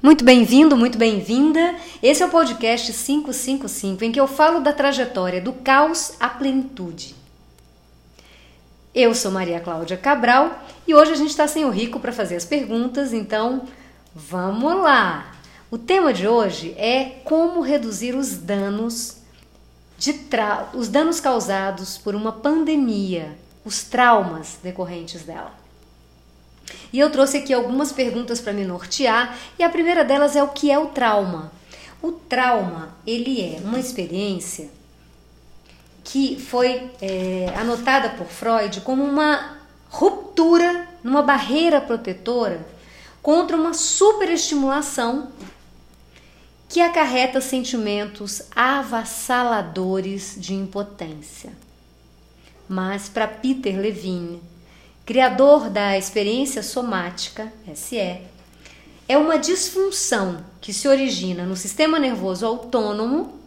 Muito bem-vindo, muito bem-vinda. Esse é o podcast 555 em que eu falo da trajetória do caos à plenitude. Eu sou Maria Cláudia Cabral e hoje a gente está sem o Rico para fazer as perguntas, então vamos lá! O tema de hoje é como reduzir os danos de os danos causados por uma pandemia, os traumas decorrentes dela. E eu trouxe aqui algumas perguntas para me nortear, e a primeira delas é o que é o trauma. O trauma, ele é uma experiência que foi é, anotada por Freud como uma ruptura numa barreira protetora contra uma superestimulação que acarreta sentimentos avassaladores de impotência. Mas para Peter Levine, criador da experiência somática, SE, é uma disfunção que se origina no sistema nervoso autônomo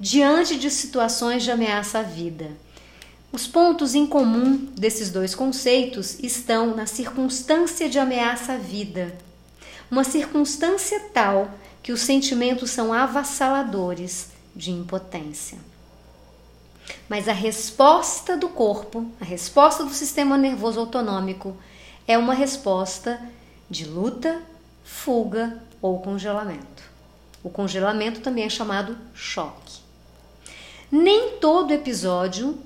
diante de situações de ameaça à vida. Os pontos em comum desses dois conceitos estão na circunstância de ameaça à vida, uma circunstância tal que os sentimentos são avassaladores de impotência. Mas a resposta do corpo, a resposta do sistema nervoso autonômico, é uma resposta de luta, fuga ou congelamento. O congelamento também é chamado choque. Nem todo episódio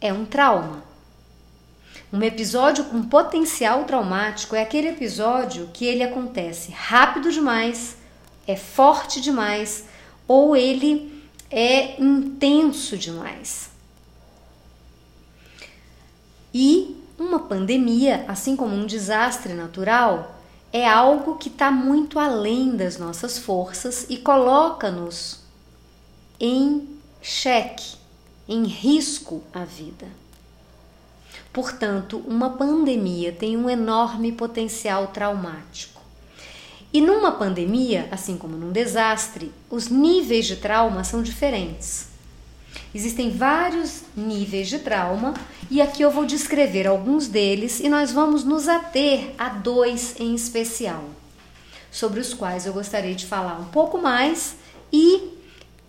é um trauma. Um episódio com potencial traumático é aquele episódio que ele acontece rápido demais, é forte demais ou ele é intenso demais. E uma pandemia, assim como um desastre natural, é algo que está muito além das nossas forças e coloca-nos em xeque, em risco a vida. Portanto, uma pandemia tem um enorme potencial traumático. E numa pandemia, assim como num desastre, os níveis de trauma são diferentes. Existem vários níveis de trauma e aqui eu vou descrever alguns deles e nós vamos nos ater a dois em especial, sobre os quais eu gostaria de falar um pouco mais e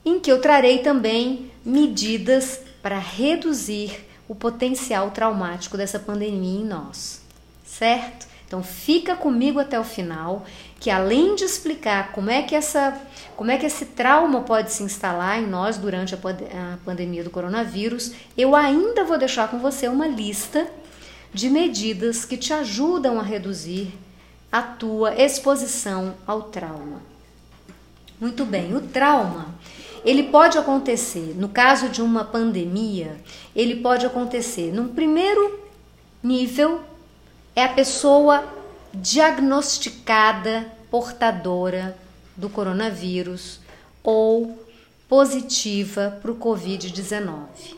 em que eu trarei também medidas para reduzir o potencial traumático dessa pandemia em nós, certo? Então fica comigo até o final, que além de explicar como é que essa, como é que esse trauma pode se instalar em nós durante a, a pandemia do coronavírus, eu ainda vou deixar com você uma lista de medidas que te ajudam a reduzir a tua exposição ao trauma. Muito bem, o trauma, ele pode acontecer, no caso de uma pandemia, ele pode acontecer num primeiro nível é a pessoa diagnosticada portadora do coronavírus ou positiva para o Covid-19.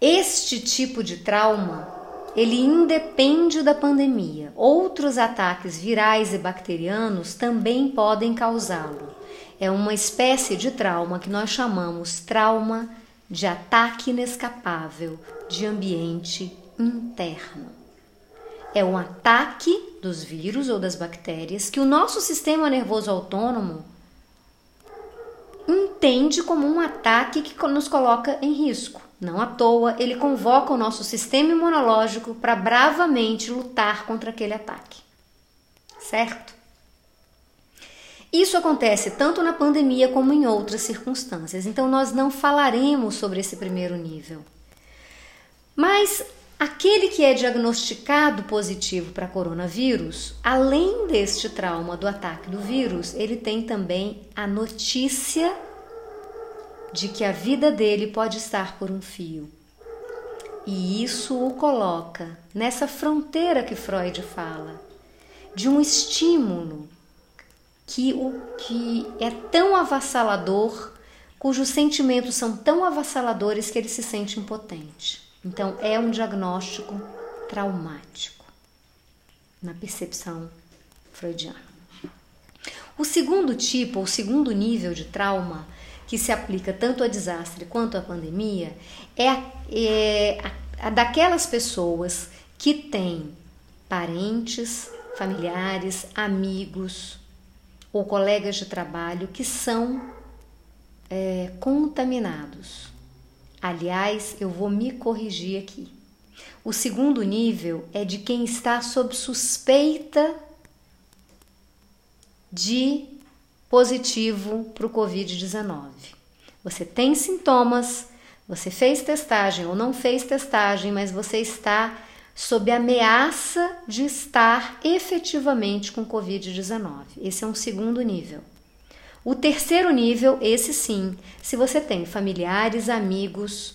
Este tipo de trauma ele independe da pandemia. Outros ataques virais e bacterianos também podem causá-lo. É uma espécie de trauma que nós chamamos trauma de ataque inescapável de ambiente interno. É um ataque dos vírus ou das bactérias que o nosso sistema nervoso autônomo entende como um ataque que nos coloca em risco. Não à toa, ele convoca o nosso sistema imunológico para bravamente lutar contra aquele ataque. Certo? Isso acontece tanto na pandemia como em outras circunstâncias, então nós não falaremos sobre esse primeiro nível. Mas Aquele que é diagnosticado positivo para coronavírus, além deste trauma do ataque do vírus, ele tem também a notícia de que a vida dele pode estar por um fio. E isso o coloca nessa fronteira que Freud fala, de um estímulo que, o, que é tão avassalador, cujos sentimentos são tão avassaladores que ele se sente impotente. Então, é um diagnóstico traumático na percepção freudiana. O segundo tipo, o segundo nível de trauma, que se aplica tanto a desastre quanto à pandemia, é a, é a, a daquelas pessoas que têm parentes, familiares, amigos ou colegas de trabalho que são é, contaminados. Aliás, eu vou me corrigir aqui. O segundo nível é de quem está sob suspeita de positivo para o Covid-19. Você tem sintomas, você fez testagem ou não fez testagem, mas você está sob ameaça de estar efetivamente com Covid-19. Esse é um segundo nível. O terceiro nível, esse sim, se você tem familiares, amigos,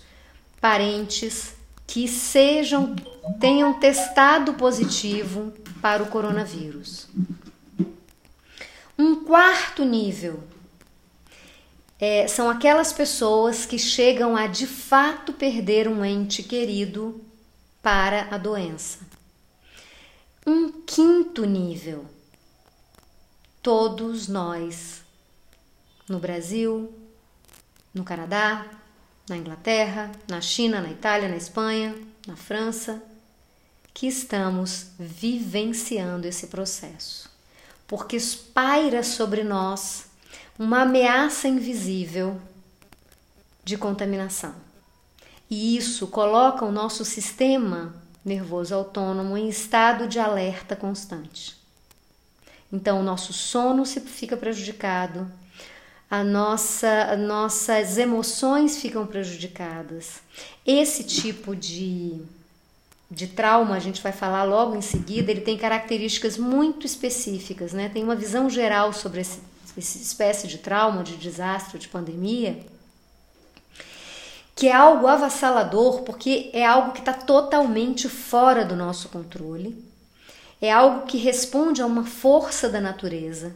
parentes que sejam tenham testado positivo para o coronavírus. Um quarto nível é, são aquelas pessoas que chegam a de fato perder um ente querido para a doença. Um quinto nível, todos nós, no Brasil, no Canadá, na Inglaterra, na China, na Itália, na Espanha, na França, que estamos vivenciando esse processo porque paira sobre nós uma ameaça invisível de contaminação. E isso coloca o nosso sistema nervoso autônomo em estado de alerta constante. Então, o nosso sono se fica prejudicado, a nossa, nossas emoções ficam prejudicadas. Esse tipo de de trauma, a gente vai falar logo em seguida, ele tem características muito específicas, né? Tem uma visão geral sobre esse, essa espécie de trauma, de desastre, de pandemia, que é algo avassalador, porque é algo que está totalmente fora do nosso controle, é algo que responde a uma força da natureza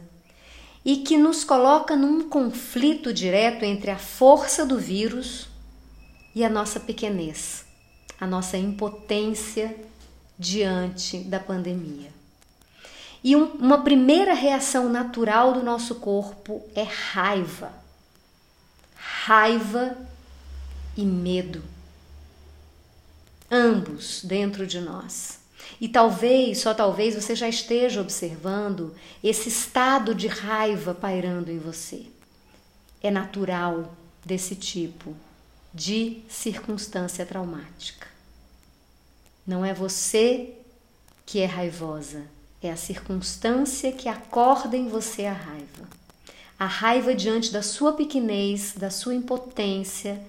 e que nos coloca num conflito direto entre a força do vírus e a nossa pequenez a nossa impotência diante da pandemia. E um, uma primeira reação natural do nosso corpo é raiva. Raiva e medo. Ambos dentro de nós. E talvez, só talvez, você já esteja observando esse estado de raiva pairando em você. É natural desse tipo de circunstância traumática. Não é você que é raivosa, é a circunstância que acorda em você a raiva. A raiva diante da sua pequenez, da sua impotência,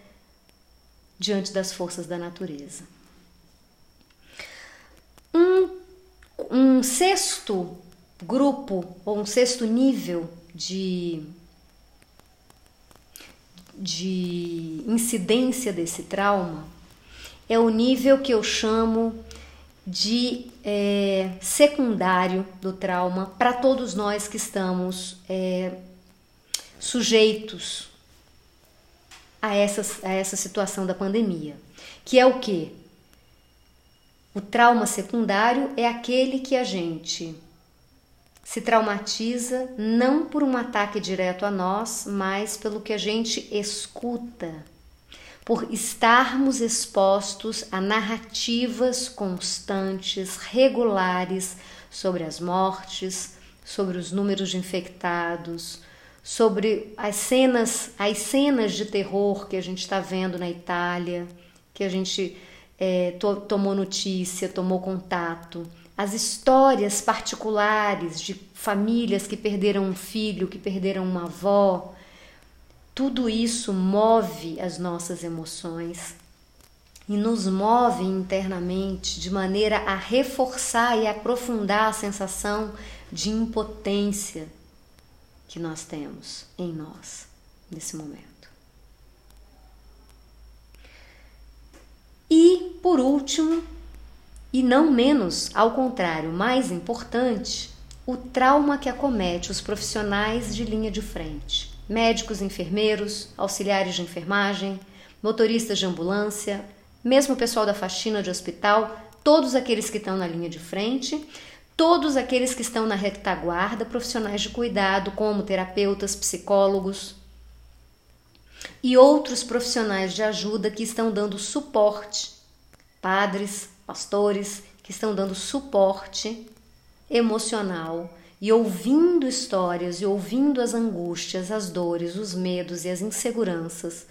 diante das forças da natureza. Um, um sexto grupo, ou um sexto nível de de incidência desse trauma é o nível que eu chamo de é, secundário do trauma para todos nós que estamos é, sujeitos a essa, a essa situação da pandemia. Que é o que? O trauma secundário é aquele que a gente se traumatiza não por um ataque direto a nós, mas pelo que a gente escuta, por estarmos expostos a narrativas constantes, regulares sobre as mortes, sobre os números de infectados, sobre as cenas, as cenas de terror que a gente está vendo na Itália, que a gente é, to tomou notícia, tomou contato as histórias particulares de famílias que perderam um filho, que perderam uma avó, tudo isso move as nossas emoções e nos move internamente de maneira a reforçar e aprofundar a sensação de impotência que nós temos em nós nesse momento. E, por último, e não menos, ao contrário, mais importante, o trauma que acomete os profissionais de linha de frente: médicos, enfermeiros, auxiliares de enfermagem, motoristas de ambulância, mesmo o pessoal da faxina de hospital, todos aqueles que estão na linha de frente, todos aqueles que estão na retaguarda, profissionais de cuidado, como terapeutas, psicólogos e outros profissionais de ajuda que estão dando suporte, padres, pastores que estão dando suporte emocional e ouvindo histórias e ouvindo as angústias, as dores, os medos e as inseguranças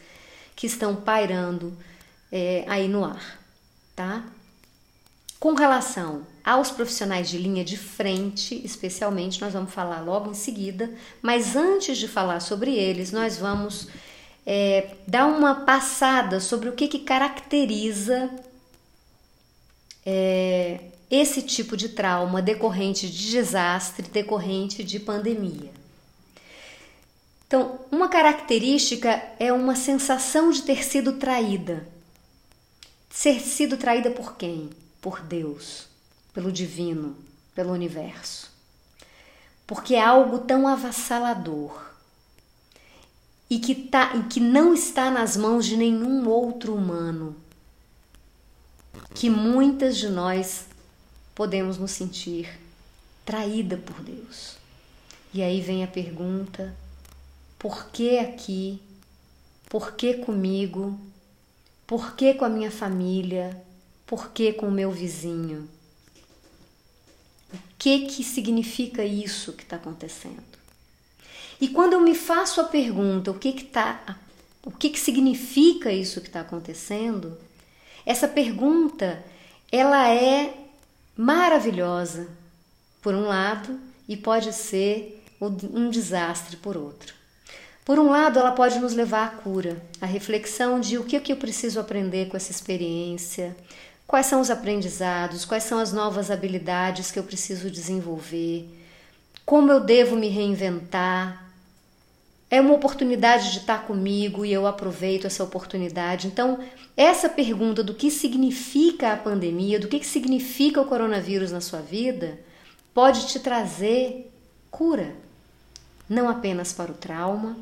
que estão pairando é, aí no ar, tá? Com relação aos profissionais de linha de frente, especialmente, nós vamos falar logo em seguida, mas antes de falar sobre eles, nós vamos é, dar uma passada sobre o que, que caracteriza é, esse tipo de trauma decorrente de desastre, decorrente de pandemia. Então, uma característica é uma sensação de ter sido traída. Ser sido traída por quem? Por Deus, pelo divino, pelo universo. Porque é algo tão avassalador e que, tá, e que não está nas mãos de nenhum outro humano, que muitas de nós podemos nos sentir traída por Deus. E aí vem a pergunta: por que aqui? Por que comigo? Por que com a minha família? Por que com o meu vizinho? O que que significa isso que está acontecendo? E quando eu me faço a pergunta, o que que tá, o que que significa isso que está acontecendo? Essa pergunta, ela é maravilhosa por um lado e pode ser um desastre por outro. Por um lado, ela pode nos levar à cura, à reflexão de o que, que eu preciso aprender com essa experiência, quais são os aprendizados, quais são as novas habilidades que eu preciso desenvolver, como eu devo me reinventar, é uma oportunidade de estar comigo e eu aproveito essa oportunidade. Então, essa pergunta do que significa a pandemia, do que significa o coronavírus na sua vida, pode te trazer cura, não apenas para o trauma,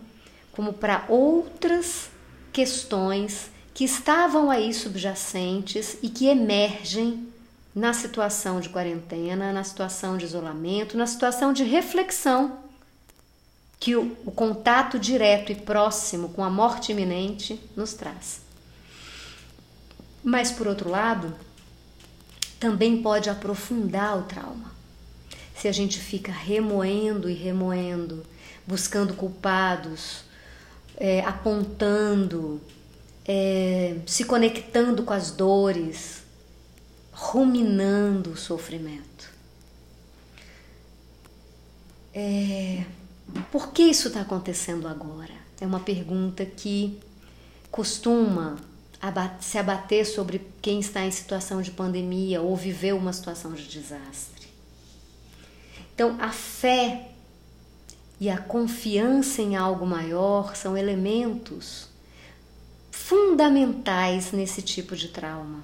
como para outras questões que estavam aí subjacentes e que emergem na situação de quarentena, na situação de isolamento, na situação de reflexão que o, o contato direto e próximo com a morte iminente nos traz. Mas, por outro lado, também pode aprofundar o trauma. Se a gente fica remoendo e remoendo, buscando culpados, é, apontando, é, se conectando com as dores, ruminando o sofrimento. É, por que isso está acontecendo agora? É uma pergunta que costuma se abater sobre quem está em situação de pandemia ou viveu uma situação de desastre. Então, a fé e a confiança em algo maior são elementos fundamentais nesse tipo de trauma.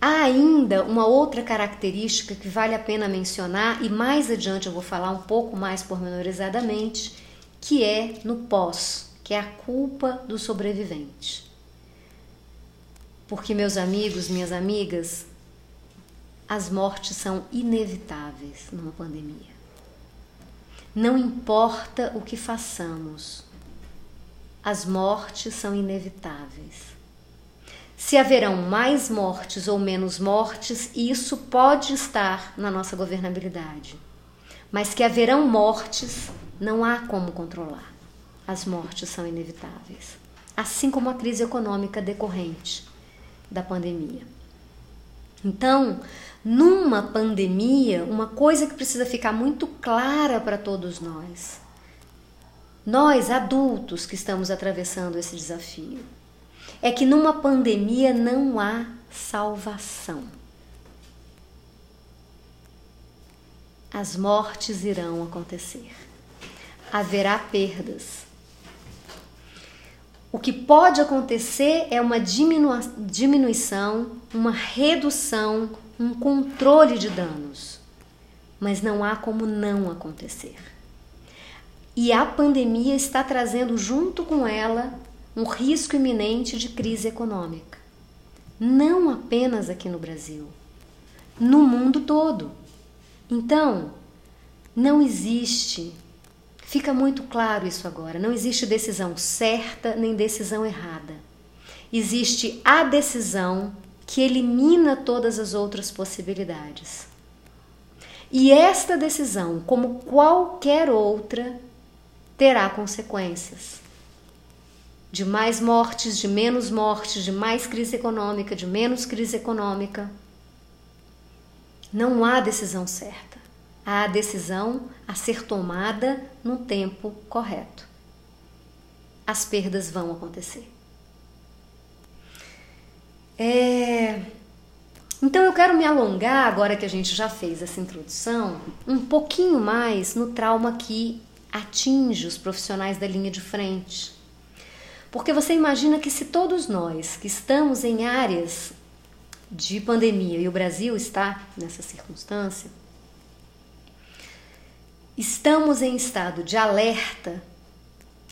Há ainda uma outra característica que vale a pena mencionar, e mais adiante eu vou falar um pouco mais pormenorizadamente, que é no pós, que é a culpa do sobrevivente. Porque, meus amigos, minhas amigas, as mortes são inevitáveis numa pandemia. Não importa o que façamos, as mortes são inevitáveis. Se haverão mais mortes ou menos mortes, isso pode estar na nossa governabilidade. Mas que haverão mortes, não há como controlar. As mortes são inevitáveis. Assim como a crise econômica decorrente da pandemia. Então, numa pandemia, uma coisa que precisa ficar muito clara para todos nós, nós adultos que estamos atravessando esse desafio, é que numa pandemia não há salvação. As mortes irão acontecer. Haverá perdas. O que pode acontecer é uma diminuição, uma redução, um controle de danos. Mas não há como não acontecer. E a pandemia está trazendo junto com ela um risco iminente de crise econômica. Não apenas aqui no Brasil, no mundo todo. Então, não existe, fica muito claro isso agora, não existe decisão certa nem decisão errada. Existe a decisão que elimina todas as outras possibilidades. E esta decisão, como qualquer outra, terá consequências. De mais mortes, de menos mortes, de mais crise econômica, de menos crise econômica. Não há decisão certa. Há decisão a ser tomada no tempo correto. As perdas vão acontecer. É... Então eu quero me alongar, agora que a gente já fez essa introdução, um pouquinho mais no trauma que atinge os profissionais da linha de frente. Porque você imagina que se todos nós que estamos em áreas de pandemia, e o Brasil está nessa circunstância, estamos em estado de alerta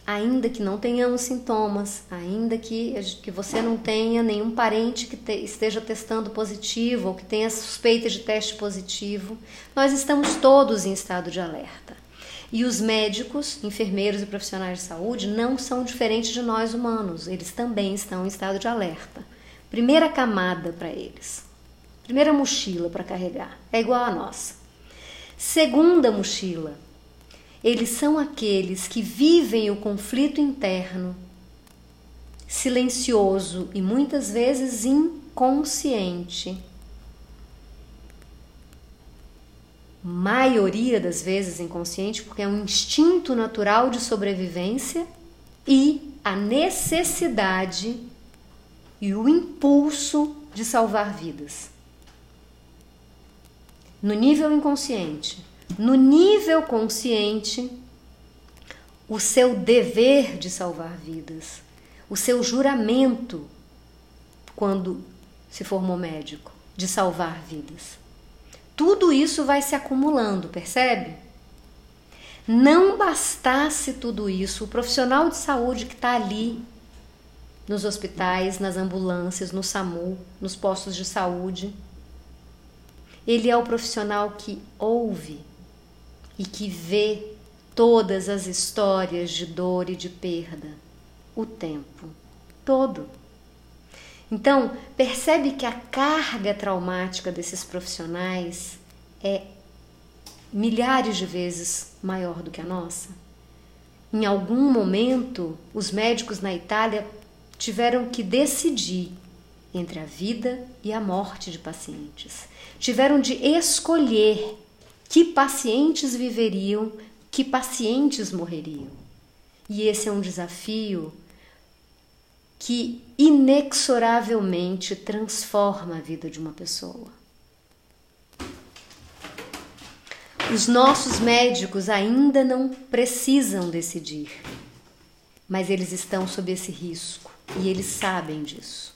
ainda que não tenhamos sintomas, ainda que, que você não tenha nenhum parente que te, esteja testando positivo ou que tenha suspeita de teste positivo, nós estamos todos em estado de alerta. E os médicos, enfermeiros e profissionais de saúde não são diferentes de nós humanos, eles também estão em estado de alerta. Primeira camada para eles, primeira mochila para carregar, é igual a nossa. Segunda mochila, eles são aqueles que vivem o conflito interno, silencioso e muitas vezes inconsciente. Maioria das vezes inconsciente, porque é um instinto natural de sobrevivência e a necessidade e o impulso de salvar vidas. No nível inconsciente, no nível consciente, o seu dever de salvar vidas, o seu juramento quando se formou médico de salvar vidas. Tudo isso vai se acumulando, percebe? Não bastasse tudo isso, o profissional de saúde que está ali nos hospitais, nas ambulâncias, no SAMU, nos postos de saúde, ele é o profissional que ouve e que vê todas as histórias de dor e de perda o tempo todo. Então, percebe que a carga traumática desses profissionais é milhares de vezes maior do que a nossa. Em algum momento, os médicos na Itália tiveram que decidir entre a vida e a morte de pacientes. Tiveram de escolher que pacientes viveriam, que pacientes morreriam. E esse é um desafio que inexoravelmente transforma a vida de uma pessoa. Os nossos médicos ainda não precisam decidir, mas eles estão sob esse risco e eles sabem disso.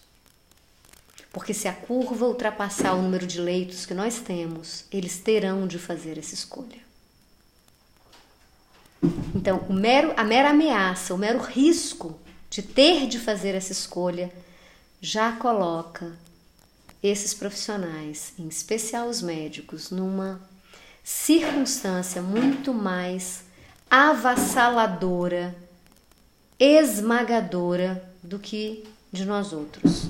Porque se a curva ultrapassar o número de leitos que nós temos, eles terão de fazer essa escolha. Então, mero, a mera ameaça, o mero risco de ter de fazer essa escolha já coloca esses profissionais, em especial os médicos, numa circunstância muito mais avassaladora, esmagadora do que de nós outros.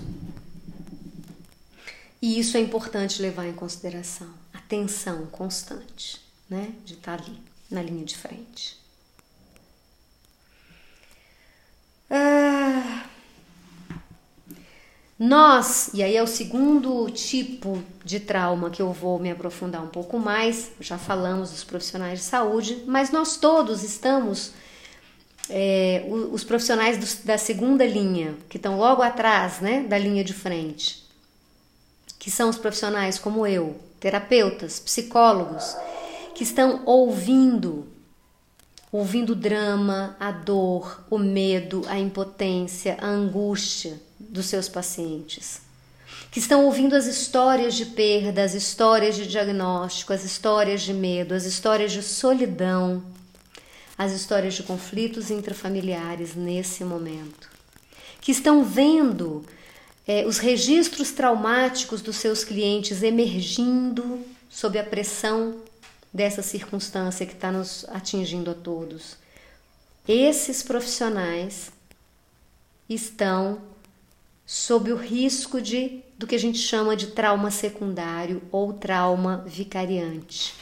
E isso é importante levar em consideração. Atenção constante, né? De estar ali, na linha de frente. Ah, nós, e aí é o segundo tipo de trauma que eu vou me aprofundar um pouco mais, já falamos dos profissionais de saúde, mas nós todos estamos, é, os profissionais do, da segunda linha, que estão logo atrás né, da linha de frente, que são os profissionais como eu, terapeutas, psicólogos, que estão ouvindo, ouvindo o drama, a dor, o medo, a impotência, a angústia dos seus pacientes. Que estão ouvindo as histórias de perda, as histórias de diagnóstico, as histórias de medo, as histórias de solidão, as histórias de conflitos intrafamiliares nesse momento. Que estão vendo é, os registros traumáticos dos seus clientes emergindo sob a pressão dessa circunstância que está nos atingindo a todos. Esses profissionais estão sob o risco de do que a gente chama de trauma secundário ou trauma vicariante.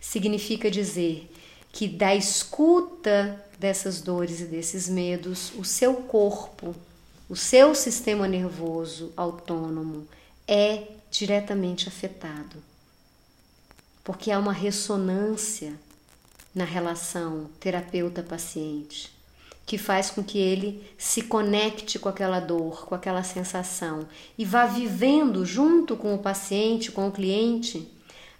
significa dizer que da escuta dessas dores e desses medos, o seu corpo, o seu sistema nervoso autônomo é diretamente afetado. Porque há uma ressonância na relação terapeuta-paciente que faz com que ele se conecte com aquela dor, com aquela sensação e vá vivendo junto com o paciente, com o cliente,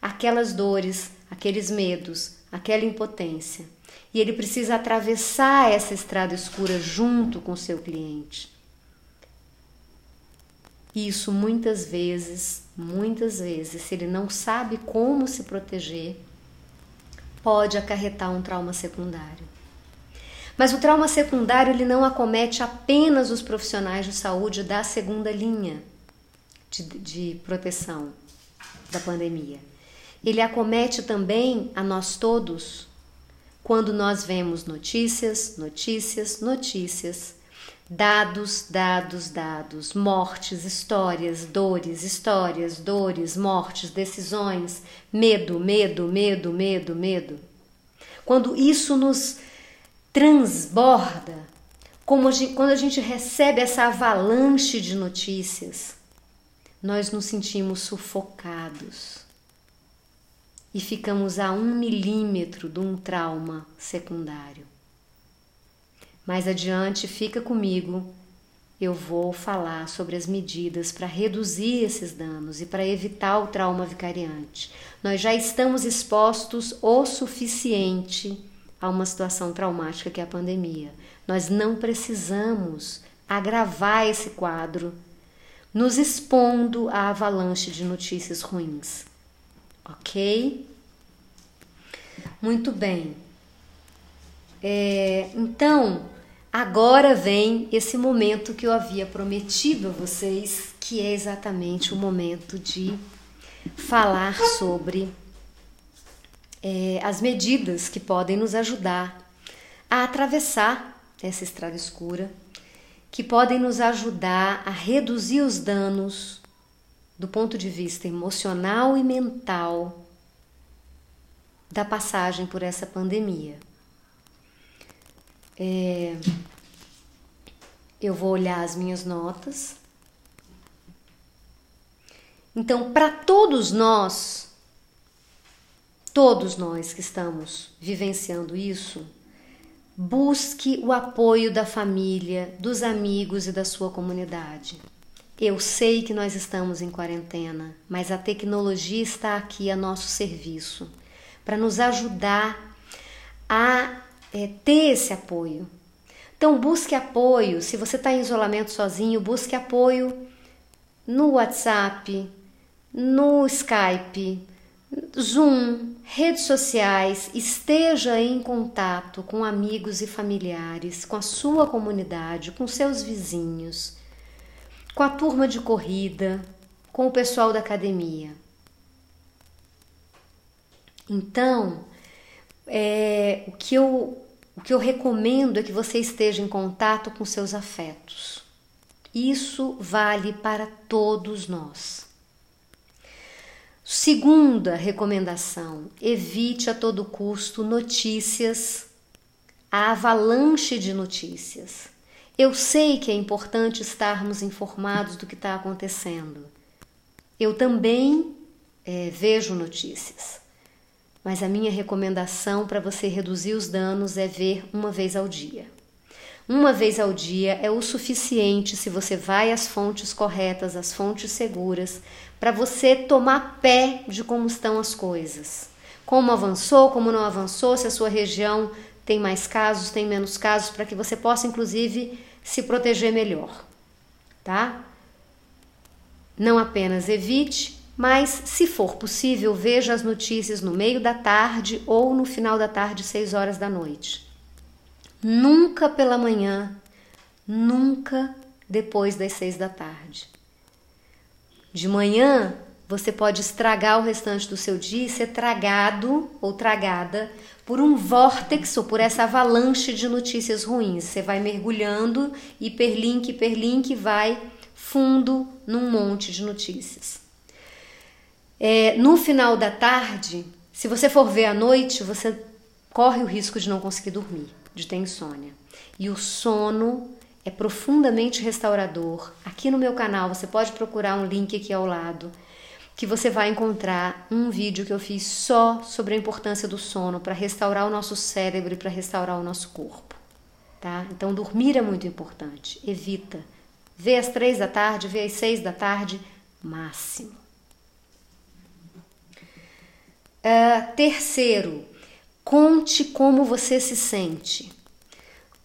aquelas dores, aqueles medos, aquela impotência. E ele precisa atravessar essa estrada escura junto com o seu cliente. Isso muitas vezes, muitas vezes, se ele não sabe como se proteger, pode acarretar um trauma secundário. Mas o trauma secundário ele não acomete apenas os profissionais de saúde da segunda linha de, de proteção da pandemia. Ele acomete também a nós todos quando nós vemos notícias, notícias, notícias, dados, dados, dados, mortes, histórias, dores, histórias, dores, mortes, decisões, medo, medo, medo, medo, medo. Quando isso nos transborda, a gente, quando a gente recebe essa avalanche de notícias, nós nos sentimos sufocados e ficamos a um milímetro de um trauma secundário. Mais adiante, fica comigo, eu vou falar sobre as medidas para reduzir esses danos e para evitar o trauma vicariante. Nós já estamos expostos o suficiente a uma situação traumática que é a pandemia. Nós não precisamos agravar esse quadro, nos expondo à avalanche de notícias ruins. Ok? Muito bem. É, então, agora vem esse momento que eu havia prometido a vocês, que é exatamente o momento de falar sobre é, as medidas que podem nos ajudar a atravessar essa estrada escura, que podem nos ajudar a reduzir os danos do ponto de vista emocional e mental da passagem por essa pandemia. É, eu vou olhar as minhas notas. Então, para todos nós, todos nós que estamos vivenciando isso, busque o apoio da família, dos amigos e da sua comunidade. Eu sei que nós estamos em quarentena, mas a tecnologia está aqui a nosso serviço para nos ajudar a é, ter esse apoio. Então, busque apoio. Se você está em isolamento sozinho, busque apoio no WhatsApp, no Skype, Zoom, redes sociais, esteja em contato com amigos e familiares, com a sua comunidade, com seus vizinhos, com a turma de corrida, com o pessoal da academia. Então, é, o, que eu, o que eu recomendo é que você esteja em contato com seus afetos. Isso vale para todos nós. Segunda recomendação: evite a todo custo notícias, a avalanche de notícias. Eu sei que é importante estarmos informados do que está acontecendo. Eu também é, vejo notícias, mas a minha recomendação para você reduzir os danos é ver uma vez ao dia. Uma vez ao dia é o suficiente se você vai às fontes corretas, às fontes seguras, para você tomar pé de como estão as coisas. Como avançou, como não avançou, se a sua região tem mais casos, tem menos casos, para que você possa, inclusive, se proteger melhor, tá? Não apenas evite, mas, se for possível, veja as notícias no meio da tarde ou no final da tarde, 6 horas da noite. Nunca pela manhã, nunca depois das seis da tarde. De manhã, você pode estragar o restante do seu dia e ser tragado ou tragada por um vórtex ou por essa avalanche de notícias ruins. Você vai mergulhando, hiperlink, hiperlink, vai fundo num monte de notícias. É, no final da tarde, Se você for ver à noite, você corre o risco de não conseguir dormir, de ter insônia. E o sono é profundamente restaurador. Aqui no meu canal você pode procurar um link aqui ao lado que você vai encontrar um vídeo que eu fiz só sobre a importância do sono para restaurar o nosso cérebro e para restaurar o nosso corpo, tá? Então dormir é muito importante. Evita. Vê às três da tarde, vê às seis da tarde, máximo. Uh, terceiro, conte como você se sente.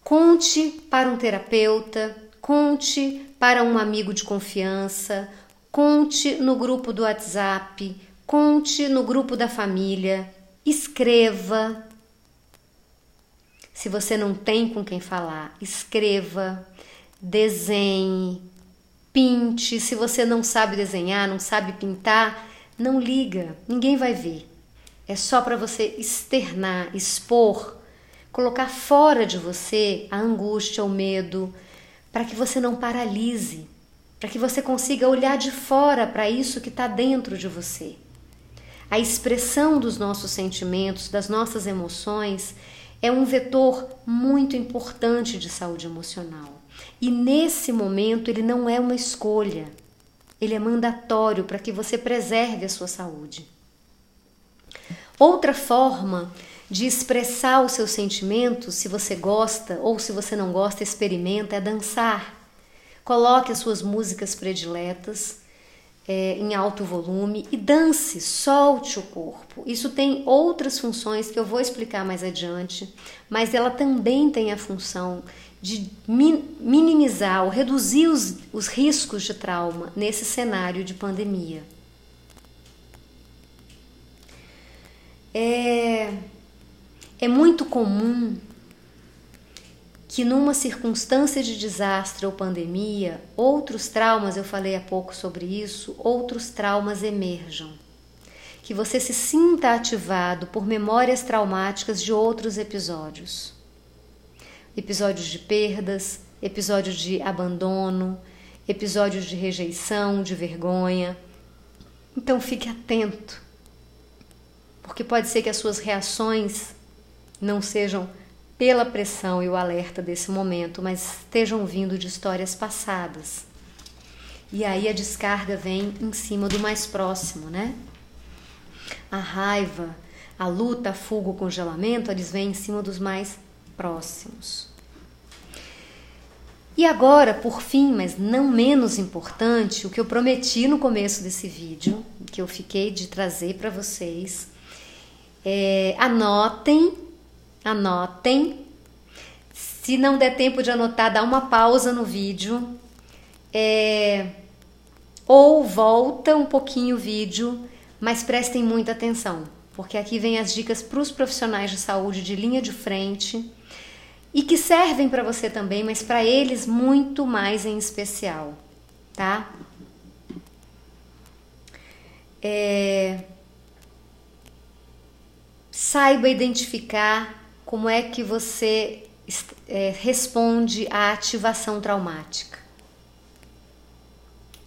Conte para um terapeuta, conte para um amigo de confiança, conte no grupo do WhatsApp, conte no grupo da família, escreva. Se você não tem com quem falar, escreva, desenhe, pinte. Se você não sabe desenhar, não sabe pintar, não liga, ninguém vai ver. É só para você externar, expor, colocar fora de você a angústia, o medo, para que você não paralise, para que você consiga olhar de fora para isso que está dentro de você. A expressão dos nossos sentimentos, das nossas emoções, é um vetor muito importante de saúde emocional. E nesse momento ele não é uma escolha, ele é mandatório para que você preserve a sua saúde. Outra forma de expressar os seus sentimentos, se você gosta ou se você não gosta, experimenta, é dançar. Coloque as suas músicas prediletas é, em alto volume e dance, solte o corpo. Isso tem outras funções que eu vou explicar mais adiante, mas ela também tem a função de minimizar ou reduzir os, os riscos de trauma nesse cenário de pandemia. É, é muito comum que numa circunstância de desastre ou pandemia, outros traumas, eu falei há pouco sobre isso, outros traumas emerjam. Que você se sinta ativado por memórias traumáticas de outros episódios. Episódios de perdas, episódios de abandono, episódios de rejeição, de vergonha. Então fique atento porque pode ser que as suas reações não sejam pela pressão e o alerta desse momento, mas estejam vindo de histórias passadas. E aí a descarga vem em cima do mais próximo, né? A raiva, a luta, a fuga, o congelamento, eles vêm em cima dos mais próximos. E agora, por fim, mas não menos importante, o que eu prometi no começo desse vídeo, que eu fiquei de trazer para vocês, é, anotem, anotem. Se não der tempo de anotar, dá uma pausa no vídeo. É, ou volta um pouquinho o vídeo, mas prestem muita atenção, porque aqui vem as dicas para os profissionais de saúde de linha de frente e que servem para você também, mas para eles muito mais em especial, tá? É, saiba identificar como é que você é, responde à ativação traumática.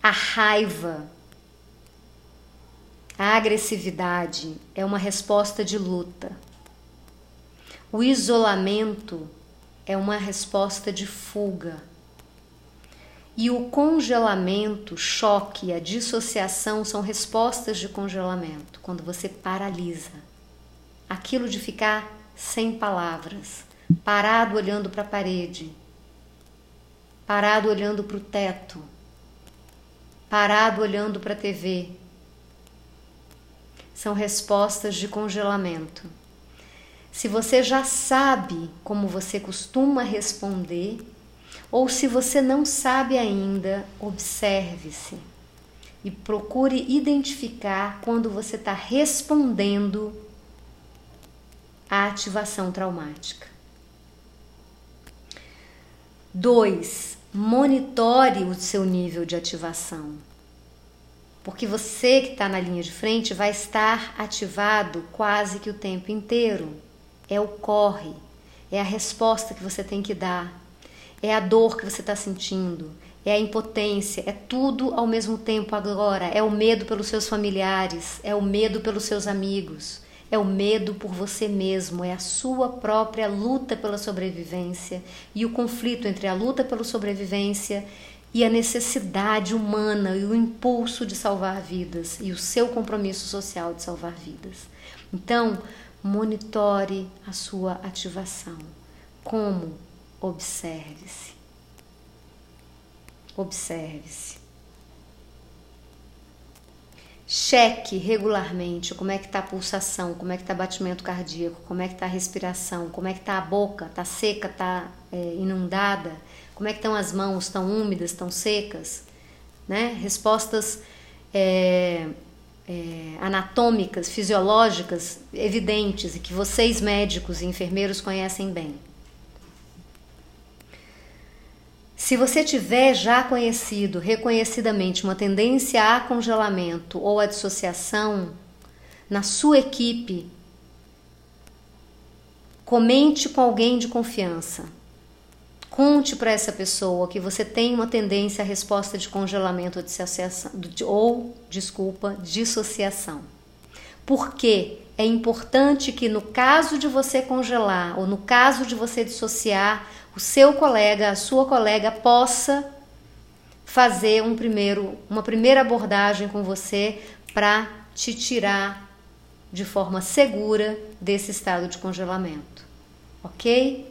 A raiva, a agressividade é uma resposta de luta. O isolamento é uma resposta de fuga. E o congelamento, choque a dissociação são respostas de congelamento, quando você paralisa aquilo de ficar sem palavras, parado olhando para a parede, parado olhando para o teto, parado olhando para a TV. São respostas de congelamento. Se você já sabe como você costuma responder, ou se você não sabe ainda, observe-se e procure identificar quando você está respondendo a ativação traumática. 2. Monitore o seu nível de ativação. Porque você que está na linha de frente vai estar ativado quase que o tempo inteiro. É o corre, é a resposta que você tem que dar, é a dor que você está sentindo, é a impotência, é tudo ao mesmo tempo agora. É o medo pelos seus familiares, é o medo pelos seus amigos, é o medo por você mesmo, é a sua própria luta pela sobrevivência e o conflito entre a luta pela sobrevivência e a necessidade humana e o impulso de salvar vidas e o seu compromisso social de salvar vidas. Então, monitore a sua ativação. Como? Observe-se. Observe-se. Cheque regularmente como é que está a pulsação, como é que está batimento cardíaco, como é que está a respiração, como é que está a boca, está seca, está é, inundada, como é que estão as mãos, estão úmidas, estão secas, né? Respostas é, é, anatômicas, fisiológicas evidentes e que vocês médicos e enfermeiros conhecem bem. Se você tiver já conhecido reconhecidamente uma tendência a congelamento ou a dissociação na sua equipe, comente com alguém de confiança. Conte para essa pessoa que você tem uma tendência à resposta de congelamento ou, dissociação, ou desculpa, dissociação. Porque é importante que no caso de você congelar ou no caso de você dissociar, o seu colega, a sua colega possa fazer um primeiro, uma primeira abordagem com você para te tirar de forma segura desse estado de congelamento. Ok?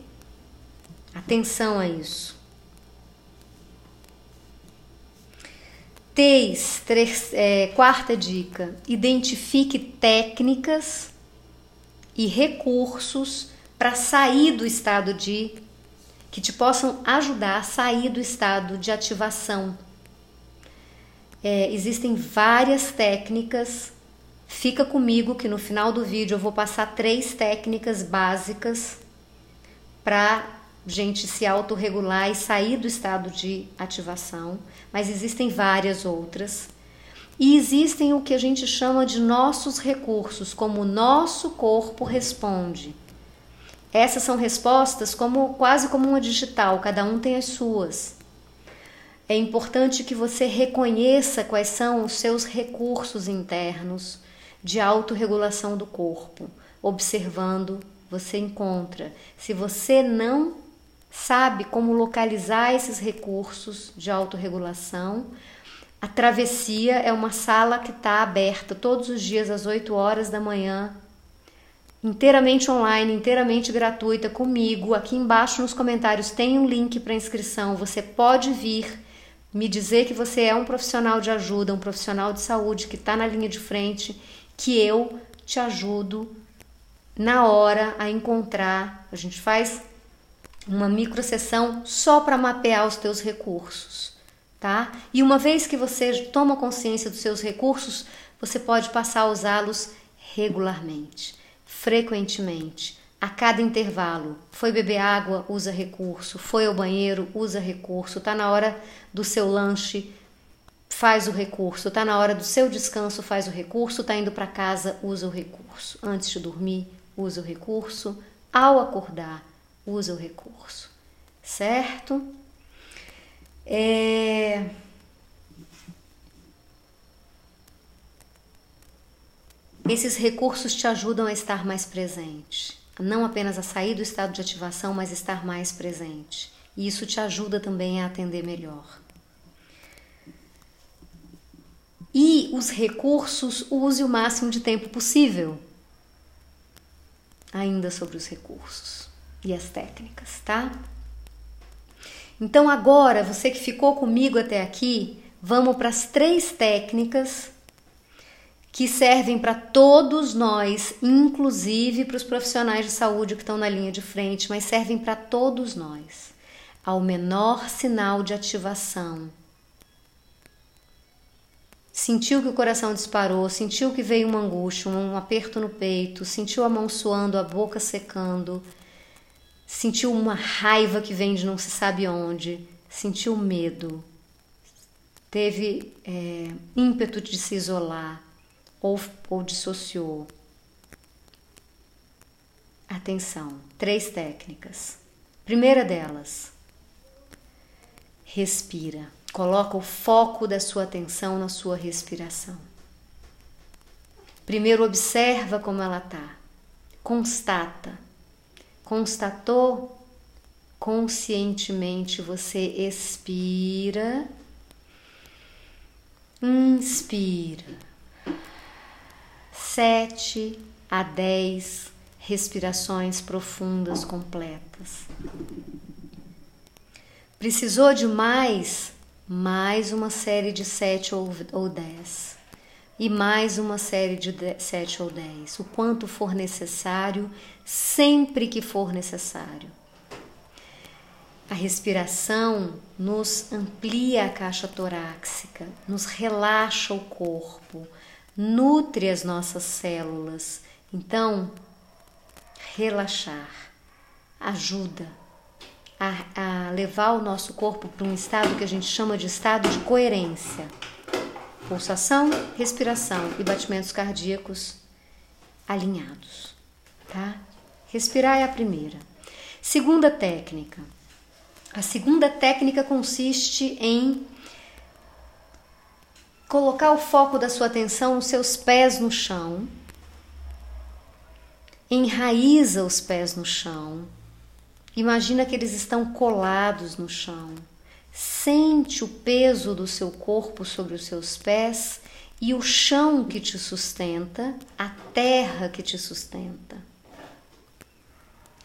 Atenção a isso. Teis, é, quarta dica: identifique técnicas e recursos para sair do estado de que te possam ajudar a sair do estado de ativação. É, existem várias técnicas. Fica comigo que no final do vídeo eu vou passar três técnicas básicas para gente se autorregular e sair do estado de ativação, mas existem várias outras. E existem o que a gente chama de nossos recursos, como o nosso corpo responde. Essas são respostas como quase como uma digital, cada um tem as suas. É importante que você reconheça quais são os seus recursos internos de autorregulação do corpo. Observando, você encontra. Se você não sabe como localizar esses recursos de autorregulação, a travessia é uma sala que está aberta todos os dias às 8 horas da manhã inteiramente online, inteiramente gratuita comigo. Aqui embaixo nos comentários tem um link para inscrição. Você pode vir me dizer que você é um profissional de ajuda, um profissional de saúde que está na linha de frente, que eu te ajudo na hora a encontrar. A gente faz uma micro sessão só para mapear os teus recursos, tá? E uma vez que você toma consciência dos seus recursos, você pode passar a usá-los regularmente frequentemente, a cada intervalo. Foi beber água, usa recurso. Foi ao banheiro, usa recurso. Tá na hora do seu lanche, faz o recurso. Tá na hora do seu descanso, faz o recurso. Tá indo para casa, usa o recurso. Antes de dormir, usa o recurso. Ao acordar, usa o recurso. Certo? É... Esses recursos te ajudam a estar mais presente, não apenas a sair do estado de ativação, mas estar mais presente. E isso te ajuda também a atender melhor. E os recursos, use o máximo de tempo possível. Ainda sobre os recursos e as técnicas, tá? Então agora, você que ficou comigo até aqui, vamos para as três técnicas que servem para todos nós, inclusive para os profissionais de saúde que estão na linha de frente, mas servem para todos nós. Ao menor sinal de ativação, sentiu que o coração disparou, sentiu que veio uma angústia, um aperto no peito, sentiu a mão suando, a boca secando, sentiu uma raiva que vem de não se sabe onde, sentiu medo, teve é, ímpeto de se isolar ou, ou dissociou. Atenção, três técnicas. Primeira delas, respira. Coloca o foco da sua atenção na sua respiração. Primeiro observa como ela tá. Constata. Constatou? Conscientemente você expira. Inspira. Sete a dez respirações profundas completas. Precisou de mais? Mais uma série de sete ou, dez. E mais uma série de sete ou dez. O quanto for necessário, sempre que for necessário. A respiração nos amplia a caixa torácica, nos relaxa o corpo, nutre as nossas células. Então, relaxar ajuda a, a levar o nosso corpo para um estado que a gente chama de estado de coerência. Pulsação, respiração e batimentos cardíacos alinhados, tá? Respirar é a primeira. Segunda técnica. A segunda técnica consiste em colocar o foco da sua atenção nos seus pés no chão. Enraiza os pés no chão Imagina que eles estão colados no chão. Sente o peso do seu corpo sobre os seus pés e o chão que te sustenta, a terra que te sustenta.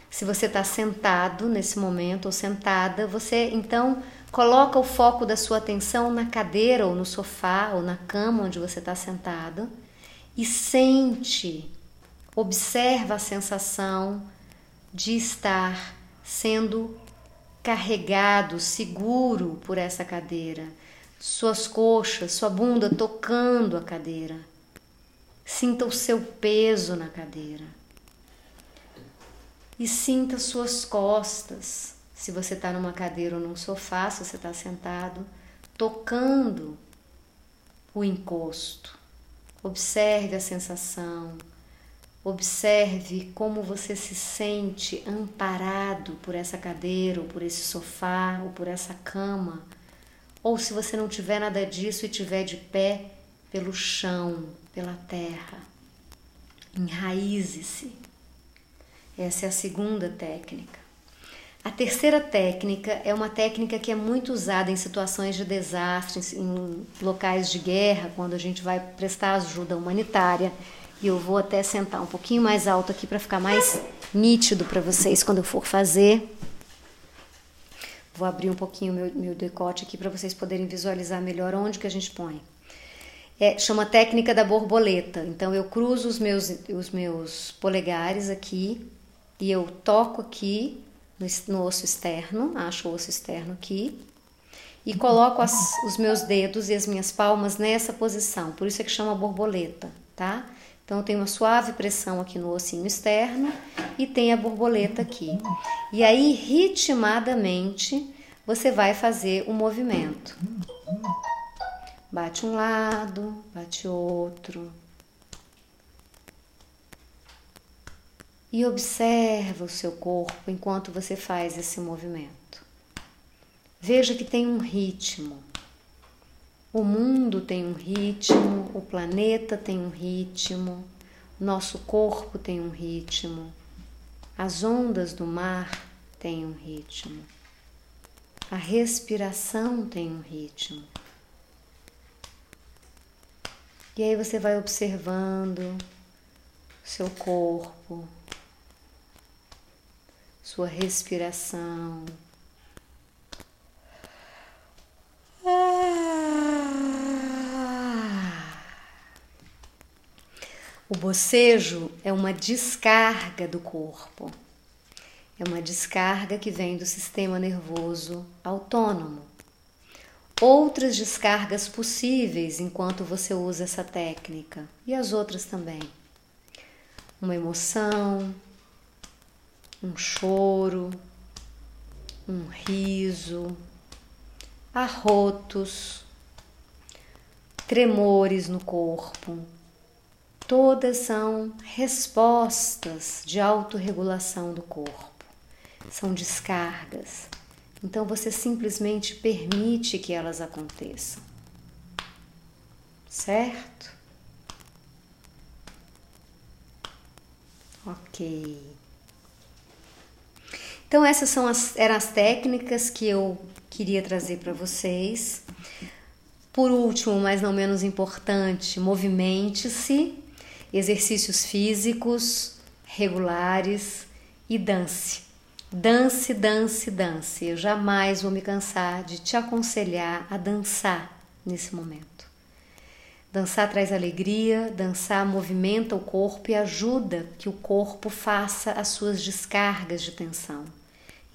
Se você está sentado nesse momento ou sentada, você então coloca o foco da sua atenção na cadeira ou no sofá ou na cama onde você está sentado e sente, observa a sensação de estar sendo carregado, seguro por essa cadeira, suas coxas, sua bunda tocando a cadeira. Sinta o seu peso na cadeira. E sinta suas costas, se você está numa cadeira ou num sofá, se você está sentado, tocando o encosto. Observe a sensação Observe como você se sente amparado por essa cadeira, ou por esse sofá, ou por essa cama. Ou se você não tiver nada disso e tiver de pé, pelo chão, pela terra. Enraize-se. Essa é a segunda técnica. A terceira técnica é uma técnica que é muito usada em situações de desastre, em locais de guerra, quando a gente vai prestar ajuda humanitária e eu vou até sentar um pouquinho mais alto aqui para ficar mais nítido para vocês quando eu for fazer. Vou abrir um pouquinho meu, meu decote aqui para vocês poderem visualizar melhor onde que a gente põe. É, chama técnica da borboleta. Então eu cruzo os meus, os meus polegares aqui e eu toco aqui no, osso externo, acho o osso externo aqui, e coloco as, os meus dedos e as minhas palmas nessa posição. Por isso é que chama borboleta, tá? Então, tem uma suave pressão aqui no ossinho externo e tem a borboleta aqui. E aí, ritmadamente, você vai fazer o movimento. Bate um lado, bate outro. E observa o seu corpo enquanto você faz esse movimento. Veja que tem um ritmo. O mundo tem um ritmo, o planeta tem um ritmo, nosso corpo tem um ritmo, as ondas do mar têm um ritmo, a respiração tem um ritmo. E aí você vai observando seu corpo, sua respiração. O bocejo é uma descarga do corpo. É uma descarga que vem do sistema nervoso autônomo. Outras descargas possíveis enquanto você usa essa técnica e as outras também. Uma emoção, um choro, um riso, arrotos, tremores no corpo todas são respostas de autorregulação do corpo, são descargas. Então você simplesmente permite que elas aconteçam. Certo? Ok. Então essas são as, eram as técnicas que eu queria trazer para vocês. Por último, mas não menos importante, movimente-se, exercícios físicos regulares e dance. Dance, dance, dance. Eu jamais vou me cansar de te aconselhar a dançar nesse momento. Dançar traz alegria, dançar movimenta o corpo e ajuda que o corpo faça as suas descargas de tensão.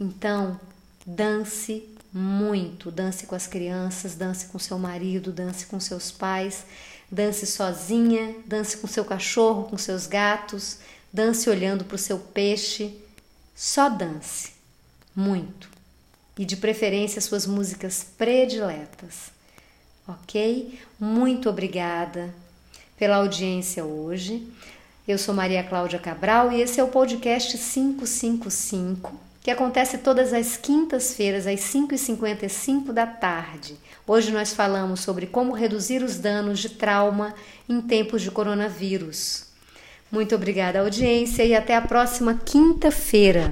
Então, dance muito, dance com as crianças, dance com seu marido, dance com seus pais, dance sozinha, dance com seu cachorro, com seus gatos, dance olhando para o seu peixe. Só dance, muito. E de preferência suas músicas prediletas ok? Muito obrigada pela audiência hoje. Eu sou Maria Cláudia Cabral e esse é o podcast 555, que acontece todas as quintas-feiras, às 5h55 da tarde. Hoje nós falamos sobre como reduzir os danos de trauma em tempos de coronavírus. Muito obrigada, audiência, e até a próxima quinta-feira.